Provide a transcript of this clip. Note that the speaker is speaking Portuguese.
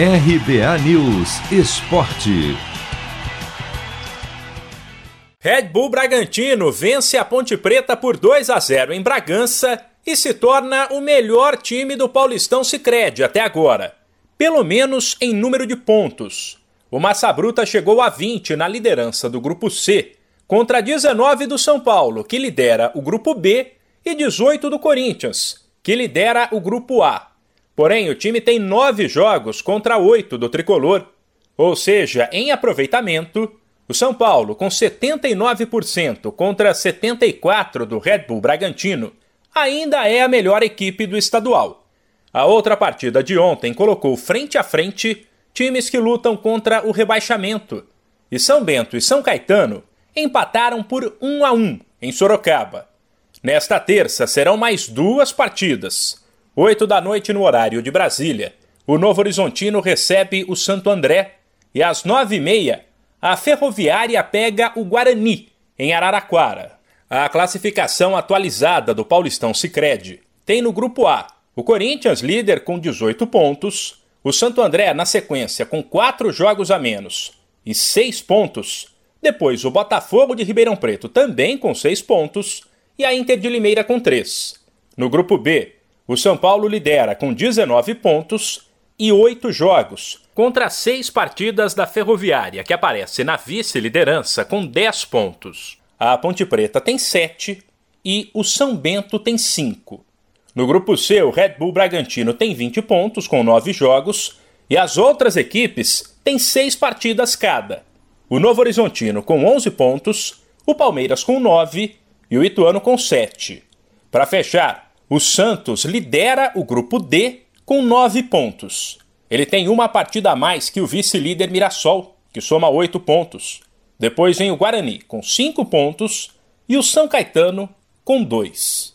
RBA News Esporte. Red Bull Bragantino vence a Ponte Preta por 2 a 0 em Bragança e se torna o melhor time do Paulistão Sicredi até agora, pelo menos em número de pontos. O Massa Bruta chegou a 20 na liderança do grupo C, contra 19 do São Paulo, que lidera o grupo B, e 18 do Corinthians, que lidera o grupo A. Porém, o time tem nove jogos contra oito do tricolor. Ou seja, em aproveitamento, o São Paulo, com 79% contra 74% do Red Bull Bragantino, ainda é a melhor equipe do estadual. A outra partida de ontem colocou frente a frente times que lutam contra o rebaixamento. E São Bento e São Caetano empataram por 1 a 1 em Sorocaba. Nesta terça serão mais duas partidas. 8 da noite no horário de Brasília, o Novo Horizontino recebe o Santo André e às 9h30 a Ferroviária pega o Guarani, em Araraquara. A classificação atualizada do Paulistão Sicredi tem no grupo A o Corinthians líder com 18 pontos, o Santo André na sequência com 4 jogos a menos e 6 pontos, depois o Botafogo de Ribeirão Preto também com 6 pontos e a Inter de Limeira com 3. No grupo B, o São Paulo lidera com 19 pontos e 8 jogos, contra seis partidas da Ferroviária, que aparece na vice-liderança com 10 pontos. A Ponte Preta tem 7 e o São Bento tem 5. No grupo C, o Red Bull Bragantino tem 20 pontos com 9 jogos e as outras equipes têm 6 partidas cada. O Novo Horizontino com 11 pontos, o Palmeiras com 9 e o Ituano com 7. Para fechar, o Santos lidera o grupo D com nove pontos. Ele tem uma partida a mais que o vice-líder Mirassol, que soma oito pontos. Depois vem o Guarani com cinco pontos e o São Caetano com dois.